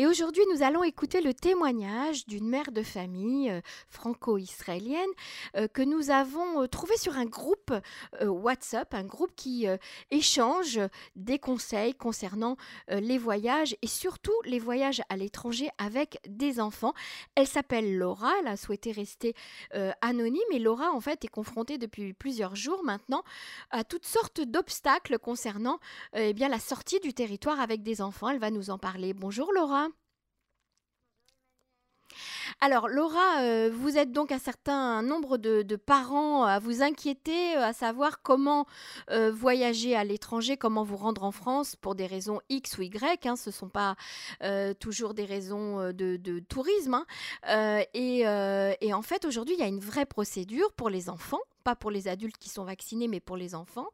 Et aujourd'hui, nous allons écouter le témoignage d'une mère de famille euh, franco-israélienne euh, que nous avons euh, trouvé sur un groupe WhatsApp, un groupe qui échange des conseils concernant les voyages et surtout les voyages à l'étranger avec des enfants. Elle s'appelle Laura, elle a souhaité rester anonyme et Laura en fait est confrontée depuis plusieurs jours maintenant à toutes sortes d'obstacles concernant eh bien la sortie du territoire avec des enfants. Elle va nous en parler. Bonjour Laura. Alors Laura, euh, vous êtes donc un certain nombre de, parents à vous inquiéter, euh, à savoir comment euh, voyager à l'étranger, comment vous rendre en France pour des raisons X ou Y. Hein, ce ne sont pas toujours des raisons de, tourisme. Hein. et, et en fait, aujourd'hui, il y a une vraie procédure pour les enfants pas pour les adultes qui sont vaccinés, mais pour les enfants.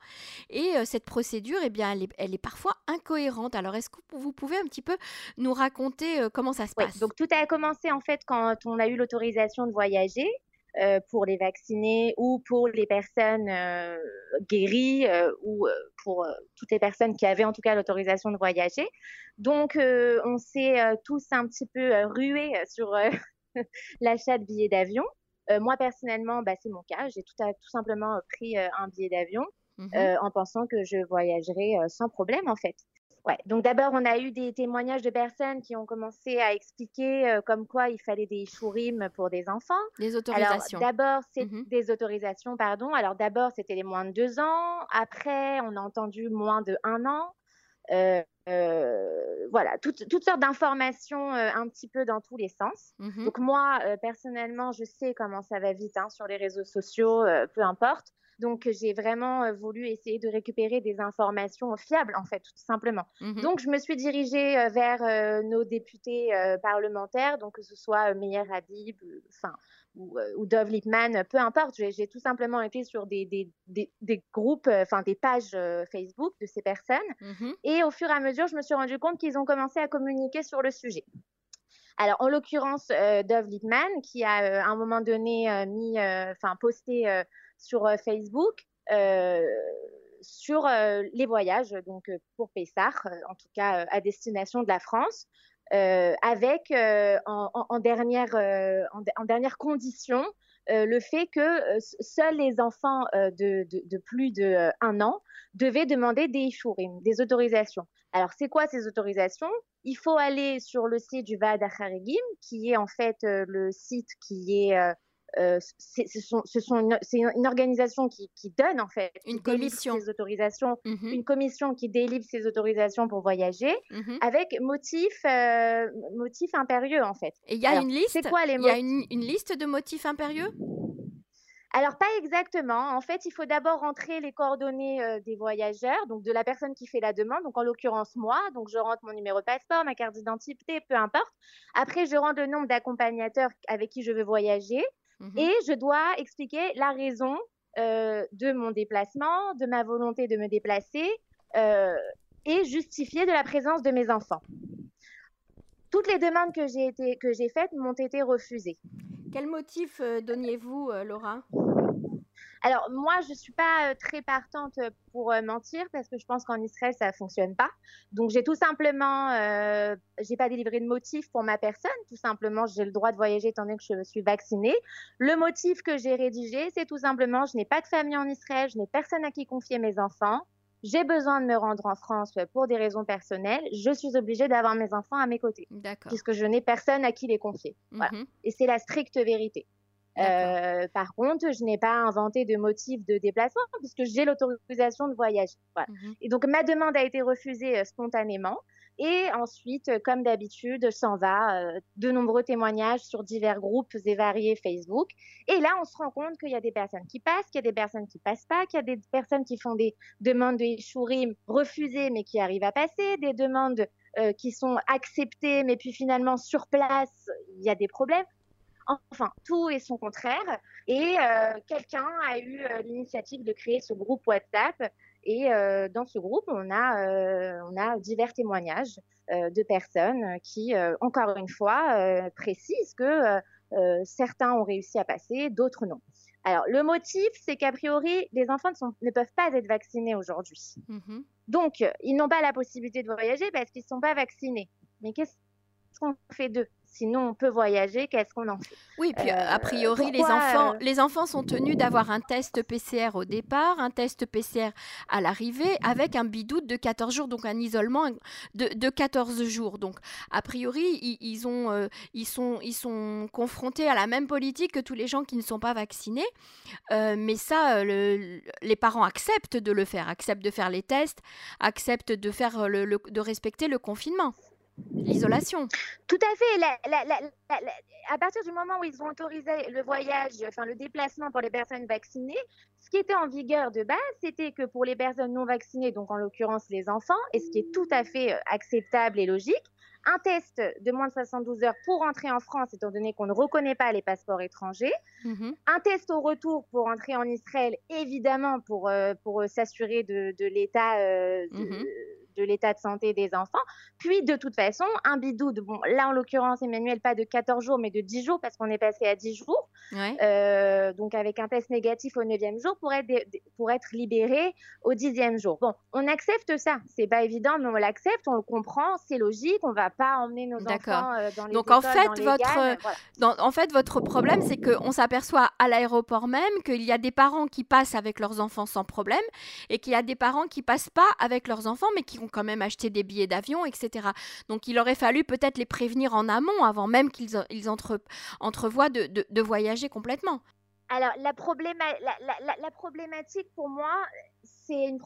Et euh, cette procédure, eh bien, elle est, parfois incohérente. Alors, est-ce que vous pouvez un petit peu nous raconter euh, comment ça se passe? Donc, tout a commencé en fait quand on a eu l'autorisation de voyager. Euh, pour les vaccinés ou pour les personnes guéries ou pour toutes les personnes qui avaient en tout cas l'autorisation de voyager. Donc, on s'est tous un petit peu rués sur l'achat de billets d'avion. Euh, moi, personnellement, bah, c'est mon cas. J'ai tout, tout simplement pris euh, un billet d'avion mmh euh, en pensant que je voyagerais sans problème, en fait. Ouais. Donc d'abord, on a eu des témoignages de personnes qui ont commencé à expliquer comme quoi il fallait des chourim pour des enfants. Des autorisations. D'abord, c'est mmh des autorisations, pardon. Alors d'abord, c'était les moins de deux ans. Après, on a entendu moins de un an. Euh, euh, voilà, toutes, toutes sortes d'informations euh, un petit peu dans tous les sens. Mmh Donc moi, personnellement, je sais comment ça va vite hein, sur les réseaux sociaux, peu importe. Donc, j'ai vraiment voulu essayer de récupérer des informations fiables, en fait, tout simplement. Mmh donc, je me suis dirigée vers nos députés parlementaires, donc que ce soit Meyer Habib, enfin, ou, Dove Lippmann, peu importe. J'ai tout simplement été sur des, des, des, groupes, enfin, des pages Facebook de ces personnes. Mmh et au fur et à mesure, je me suis rendu compte qu'ils ont commencé à communiquer sur le sujet. Alors, en l'occurrence, Dove Lippmann, qui a à un moment donné mis, enfin, posté sur euh, Facebook euh, sur euh, les voyages, donc pour Pessar, en tout cas à destination de la France. Avec en, dernière, en, dernière condition le fait que seuls les enfants de, plus de un an devaient demander des ishurim, des autorisations. Alors, c'est quoi ces autorisations? Il faut aller sur le site du Vaad qui est en fait le site qui est euh, c'est une, organisation qui, donne en fait une commission ces autorisations, mmh une commission qui délivre ces autorisations pour voyager mmh avec motif euh, motif impérieux en fait. Et il y a une liste. C'est quoi les Il y a une, liste de motifs impérieux? Alors pas exactement. En fait, il faut d'abord rentrer les coordonnées euh, des voyageurs, donc de la personne qui fait la demande, donc en l'occurrence moi. Donc je rentre mon numéro de passeport, ma carte d'identité, peu importe. Après, je rentre le nombre d'accompagnateurs avec qui je veux voyager. Mmh et je dois expliquer la raison euh, de mon déplacement, de ma volonté de me déplacer euh, et justifier de la présence de mes enfants. Toutes les demandes que j'ai que j'ai faites m'ont été refusées. Quel motif euh, donniez-vous, Laura? Alors moi, je suis pas euh, très partante pour euh, mentir parce que je pense qu'en Israël ça fonctionne pas. Donc j'ai tout simplement, euh, j'ai pas délivré de motif pour ma personne. Tout simplement, j'ai le droit de voyager étant donné que je suis vaccinée. Le motif que j'ai rédigé, c'est tout simplement, je n'ai pas de famille en Israël, je n'ai personne à qui confier mes enfants. J'ai besoin de me rendre en France pour des raisons personnelles. Je suis obligée d'avoir mes enfants à mes côtés, puisque je n'ai personne à qui les confier. Mhm. Et c'est la stricte vérité. Euh, par contre, je n'ai pas inventé de motif de déplacement puisque j'ai l'autorisation de voyager. Mmh et donc, ma demande a été refusée euh, spontanément. Et ensuite, euh, comme d'habitude, s'en va de nombreux témoignages sur divers groupes et variés Facebook. Et là, on se rend compte qu'il y a des personnes qui passent, qu'il y a des personnes qui passent pas, qu'il y a des personnes qui font des demandes de Ishurim refusées mais qui arrivent à passer, des demandes qui sont acceptées mais puis finalement sur place, il y a des problèmes. Enfin, tout et son contraire. Et euh, quelqu'un a eu euh, l'initiative de créer ce groupe WhatsApp. Et euh, dans ce groupe, on a, on a divers témoignages de personnes qui, encore une fois, précisent que certains ont réussi à passer, d'autres non. Alors, le motif, c'est qu'a priori, les enfants ne, peuvent pas être vaccinés aujourd'hui. Mmh Donc, ils n'ont pas la possibilité de voyager parce qu'ils ne sont pas vaccinés. Mais qu'est-ce qu'on fait d'eux? Sinon, on peut voyager, qu'est-ce qu'on en fait? Oui, puis a euh, priori, les, enfants, euh, les enfants sont tenus d'avoir un test PCR au départ, un test PCR à l'arrivée, avec un bidou de 14 jours, donc un isolement de, de 14 jours. Donc, a priori, ils, ont, euh, ils, sont, ils sont confrontés à la même politique que tous les gens qui ne sont pas vaccinés. mais ça, les parents acceptent de le faire, acceptent de faire les tests, acceptent de, faire le, de respecter le confinement l'isolation. Tout à fait. à partir du moment où ils ont autorisé le voyage, enfin le déplacement pour les personnes vaccinées, ce qui était en vigueur de base, c'était que pour les personnes non vaccinées, donc en l'occurrence les enfants, et ce qui est tout à fait euh, acceptable et logique, un test de moins de 72 heures pour entrer en France, étant donné qu'on ne reconnaît pas les passeports étrangers. Mm-hmm. Un test au retour pour entrer en Israël, évidemment, pour, euh, pour euh, s'assurer de, l'état mm-hmm de l'état de santé des enfants. Puis, de toute façon, un bidou, bon, là en l'occurrence, Emmanuel, pas de 14 jours, mais de 10 jours, parce qu'on est passé à 10 jours. Euh, donc, avec un test négatif au 9e jour pour être, pour être libéré au 10e jour. Bon, on accepte ça. C'est pas évident, mais on l'accepte, on le comprend, c'est logique. On va pas emmener nos enfants euh, dans les Donc, en fait, votre, en fait, votre problème, c'est qu'on s'aperçoit à l'aéroport même qu'il y a des parents qui passent avec leurs enfants sans problème et qu'il y a des parents qui passent pas avec leurs enfants, mais qui quand même acheté des billets d'avion, etc. Donc il aurait fallu peut-être les prévenir en amont avant même qu'ils ils entre, entrevoient de, voyager complètement. Alors la, problématique pour moi, c'est une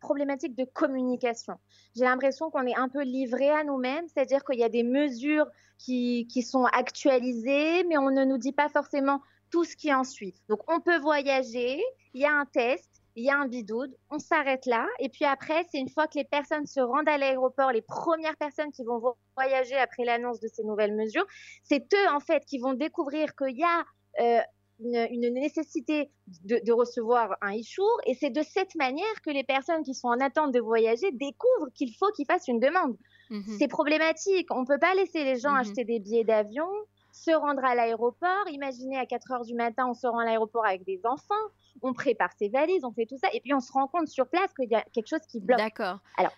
problématique de communication. J'ai l'impression qu'on est un peu livré à nous-mêmes, c'est-à-dire qu'il y a des mesures qui sont actualisées, mais on ne nous dit pas forcément tout ce qui en suit. Donc on peut voyager, il y a un test, il y a un bidoude, on s'arrête là. Et puis après, c'est une fois que les personnes se rendent à l'aéroport, les premières personnes qui vont voyager après l'annonce de ces nouvelles mesures, c'est eux en fait qui vont découvrir qu'il y a euh, une, nécessité de, recevoir un e Et c'est de cette manière que les personnes qui sont en attente de voyager découvrent qu'il faut qu'ils fassent une demande. Mhm. C'est problématique. On ne peut pas laisser les gens mhm. acheter des billets d'avion, se rendre à l'aéroport. Imaginez à 4 heures du matin, on se rend à l'aéroport avec des enfants on prépare ses valises, on fait tout ça, et puis on se rend compte sur place qu'il y a quelque chose qui bloque. D'accord. Alors,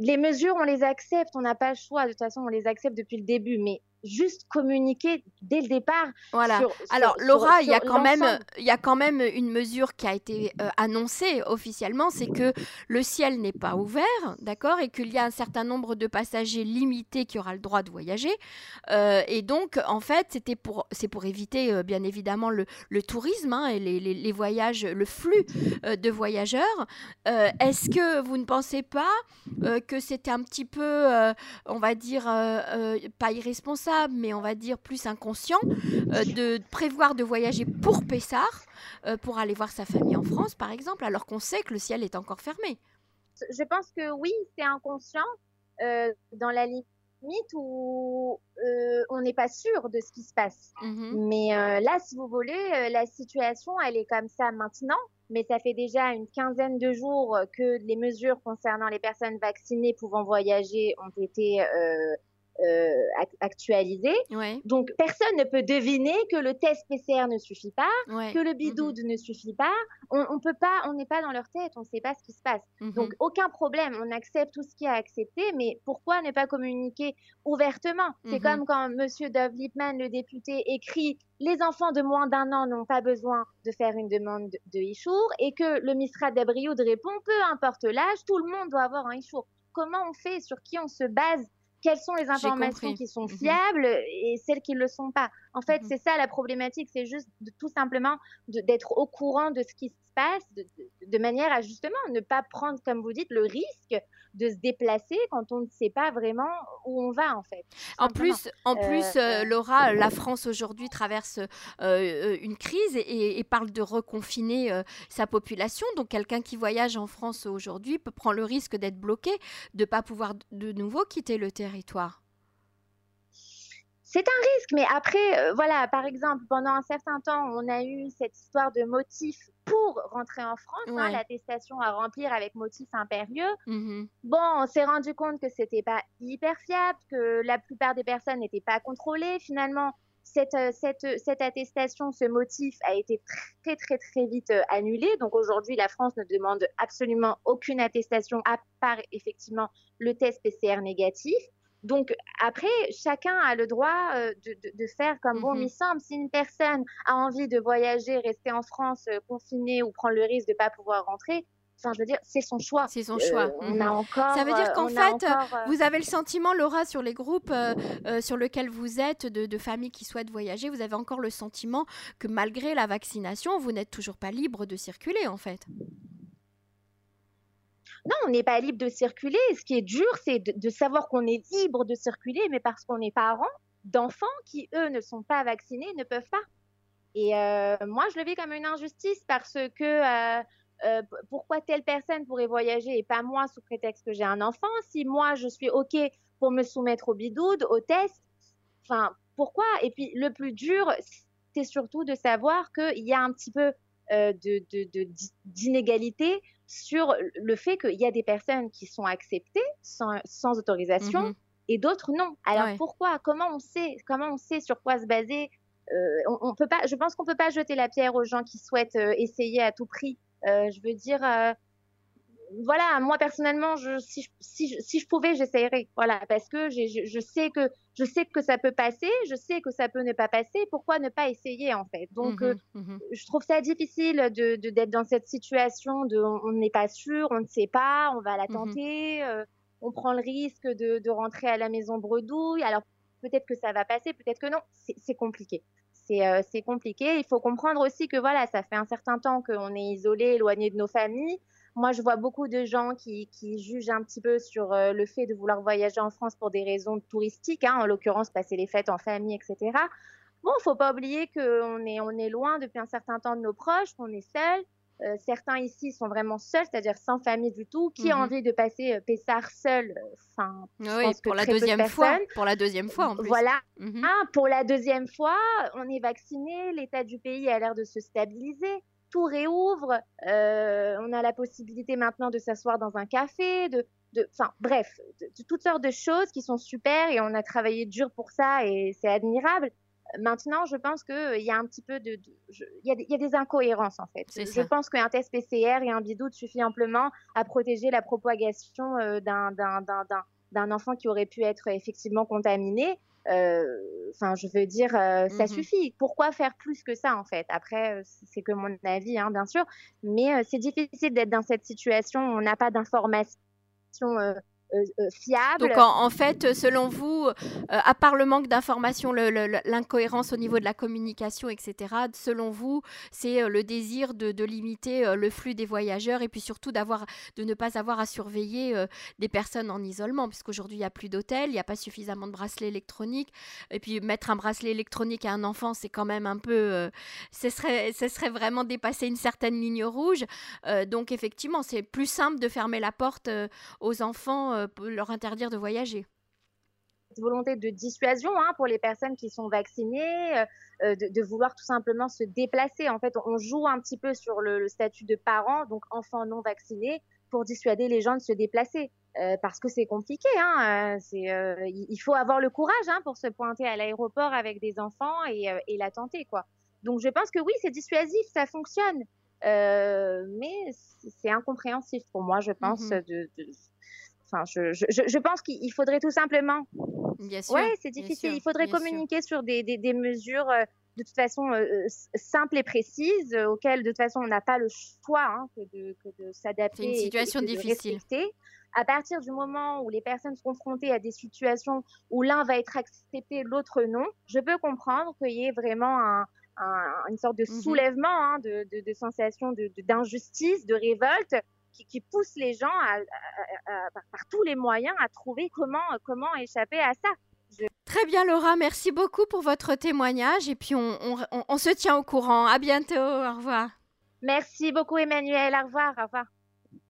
les mesures, on les accepte, on n'a pas le choix, de toute façon, on les accepte depuis le début, mais juste communiquer dès le départ. Voilà. Alors Laura, il y a quand même il y a quand même une mesure qui a été euh, annoncée officiellement, c'est que le ciel n'est pas ouvert, d'accord, et qu'il y a un certain nombre de passagers limités qui aura le droit de voyager. Euh, et donc en fait, c'était pour c'est pour éviter euh, bien évidemment le, le tourisme hein, et les, les, voyages, le flux de voyageurs. Est-ce que vous ne pensez pas que c'était un petit peu, on va dire, pas irresponsable mais on va dire plus inconscient, euh, de prévoir de voyager pour Pessard, euh, pour aller voir sa famille en France, par exemple, alors qu'on sait que le ciel est encore fermé Je pense que oui, c'est inconscient, euh, dans la limite où on n'est pas sûr de ce qui se passe. Mmh mais là, si vous voulez, la situation, elle est comme ça maintenant mais ça fait déjà une quinzaine de jours que les mesures concernant les personnes vaccinées pouvant voyager ont été euh, euh, actualisé. Donc, personne ne peut deviner que le test PCR ne suffit pas, que le bidoude ne suffit pas. On, on peut pas, on n'est pas dans leur tête, on ne sait pas ce qui se passe. Mm-hmm. Donc, aucun problème, on accepte tout ce qui est accepté, mais pourquoi ne pas communiquer ouvertement? C'est mm-hmm. comme quand Monsieur Dov Lipman, le député, écrit les enfants de moins d'un an n'ont pas besoin de faire une demande de e et que le Misra d'Abrioud répond peu importe l'âge, tout le monde doit avoir un e Comment on fait? Sur qui on se base? Quelles sont les informations qui sont mmh fiables et celles qui ne le sont pas. En fait, mmh c'est ça la problématique, c'est juste de, tout simplement d'être au courant de ce qui se passe, de, manière à justement ne pas prendre, comme vous dites, le risque de se déplacer quand on ne sait pas vraiment où on va en fait. En plus, en euh, plus euh, Laura, la France aujourd'hui traverse euh, une crise et, parle de reconfiner sa population. Donc quelqu'un qui voyage en France aujourd'hui peut prendre le risque d'être bloqué, de ne pas pouvoir de nouveau quitter le territoire. C'est un risque, mais après, voilà, par exemple, pendant un certain temps, on a eu cette histoire de motifs pour rentrer en France, hein, l'attestation à remplir avec motif impérieux. Mmh bon, on s'est rendu compte que c'était pas hyper fiable, que la plupart des personnes n'étaient pas contrôlées. Finalement, cette, euh, cette, cette, attestation, ce motif a été très très très vite euh, annulé. Donc aujourd'hui, la France ne demande absolument aucune attestation à part effectivement le test PCR négatif. Donc après, chacun a le droit de, faire comme bon mmh lui semble. Si une personne a envie de voyager, rester en France confinée ou prendre le risque de ne pas pouvoir rentrer, Enfin, je veux dire, c'est son choix. C'est son choix. on a mmh encore. Ça veut dire qu'en fait, vous avez le sentiment, Laura, sur les groupes sur lesquels vous êtes, de, de, familles qui souhaitent voyager, vous avez encore le sentiment que malgré la vaccination, vous n'êtes toujours pas libre de circuler, en fait? Non, on n'est pas libre de circuler. Ce qui est dur, c'est de, savoir qu'on est libre de circuler, mais parce qu'on est parents d'enfants qui, eux, ne sont pas vaccinés, ne peuvent pas. Et euh, moi, je le vis comme une injustice parce que euh, euh, pourquoi telle personne pourrait voyager et pas moi sous prétexte que j'ai un enfant? Si moi, je suis OK pour me soumettre au bidoude, au test, enfin, pourquoi? Et puis, le plus dur, c'est surtout de savoir qu'il y a un petit peu d'inégalité sur le fait qu'il y a des personnes qui sont acceptées sans, autorisation mmh et d'autres non. Alors pourquoi? Comment on sait Comment on sait sur quoi se baser? Euh, on, peut pas. Je pense qu'on peut pas jeter la pierre aux gens qui souhaitent euh, essayer à tout prix. Euh, je veux dire, voilà, moi personnellement, je, si, je, si, si, je pouvais, j'essayerais. Voilà, parce que je, sais que je sais que ça peut passer, je sais que ça peut ne pas passer. Pourquoi ne pas essayer en fait? Donc, mmh euh, mmh je trouve ça difficile de d'être dans cette situation de on n'est pas sûr, on ne sait pas, on va la mmh tenter, euh, on prend le risque de, de, rentrer à la maison bredouille. Alors peut-être que ça va passer, peut-être que non. C'est compliqué. Euh, c'est compliqué. Il faut comprendre aussi que voilà, ça fait un certain temps qu'on est isolé, éloigné de nos familles. Moi, je vois beaucoup de gens qui, jugent un petit peu sur euh, le fait de vouloir voyager en France pour des raisons touristiques, hein, en l'occurrence passer les fêtes en famille, etc. Bon, faut pas oublier qu'on est, on est loin depuis un certain temps de nos proches, qu'on est seul. Euh, certains ici sont vraiment seuls, c'est-à-dire sans famille du tout. Qui a mmh envie de passer euh, Pessard seul Enfin, oui, pour la deuxième fois. Pour la deuxième fois en plus. Voilà. Mmh ah, pour la deuxième fois, on est vacciné, l'état du pays a l'air de se stabiliser tout réouvre. Euh, on a la possibilité maintenant de s'asseoir dans un café, de, enfin bref, de, toutes sortes de choses qui sont super et on a travaillé dur pour ça et c'est admirable. Maintenant, je pense qu'il y a un petit peu de, il, y a des, incohérences en fait. Je pense qu'un test PCR et un bidou suffit amplement à protéger la propagation euh, d'un enfant qui aurait pu être effectivement contaminé. Euh, enfin, je veux dire, euh, ça mmh suffit. Pourquoi faire plus que ça, en fait? Après, euh, c'est que mon avis, hein, bien sûr. Mais c'est difficile d'être dans cette situation où on n'a pas d'informations fiable. Donc en, fait, selon vous, euh, à part le manque d'informations, l'incohérence au niveau de la communication, etc., selon vous, c'est le désir de, limiter le flux des voyageurs et puis surtout de ne pas avoir à surveiller des personnes en isolement, puisqu'aujourd'hui il n'y a plus d'hôtels, il n'y a pas suffisamment de bracelets électroniques. Et puis mettre un bracelet électronique à un enfant, c'est quand même un peu, ce serait, ce serait vraiment dépasser une certaine ligne rouge. donc effectivement, c'est plus simple de fermer la porte aux enfants euh, leur interdire de voyager volonté de dissuasion hein, pour les personnes qui sont vaccinées, euh, euh, de, vouloir tout simplement se déplacer. En fait, on joue un petit peu sur le, statut de parent, donc enfant non vacciné, pour dissuader les gens de se déplacer. parce que c'est compliqué. Hein, il faut avoir le courage hein, pour se pointer à l'aéroport avec des enfants et, la tenter. Quoi. Donc je pense que oui, c'est dissuasif, ça fonctionne. mais c'est incompréhensif pour moi, je pense, de, Enfin, je, je, je pense qu'il faudrait tout simplement. Bien sûr. Ouais, c'est difficile. il faudrait communiquer sur des, des, des, mesures euh, de toute façon euh, euh, simples et précises, auxquelles de toute façon on n'a pas le choix hein, que de, de s'adapter. C'est une situation difficile. À partir du moment où les personnes sont confrontées à des situations où l'un va être accepté, l'autre non, je peux comprendre qu'il y ait vraiment un, une sorte de mmh soulèvement, hein, de, de, de, sensation d'injustice, de, révolte, qui, pousse les gens par, tous les moyens à trouver comment, comment échapper à ça. Très bien Laura, merci beaucoup pour votre témoignage et puis on, on se tient au courant. À bientôt, au revoir. Merci beaucoup Emmanuel, au revoir, au revoir.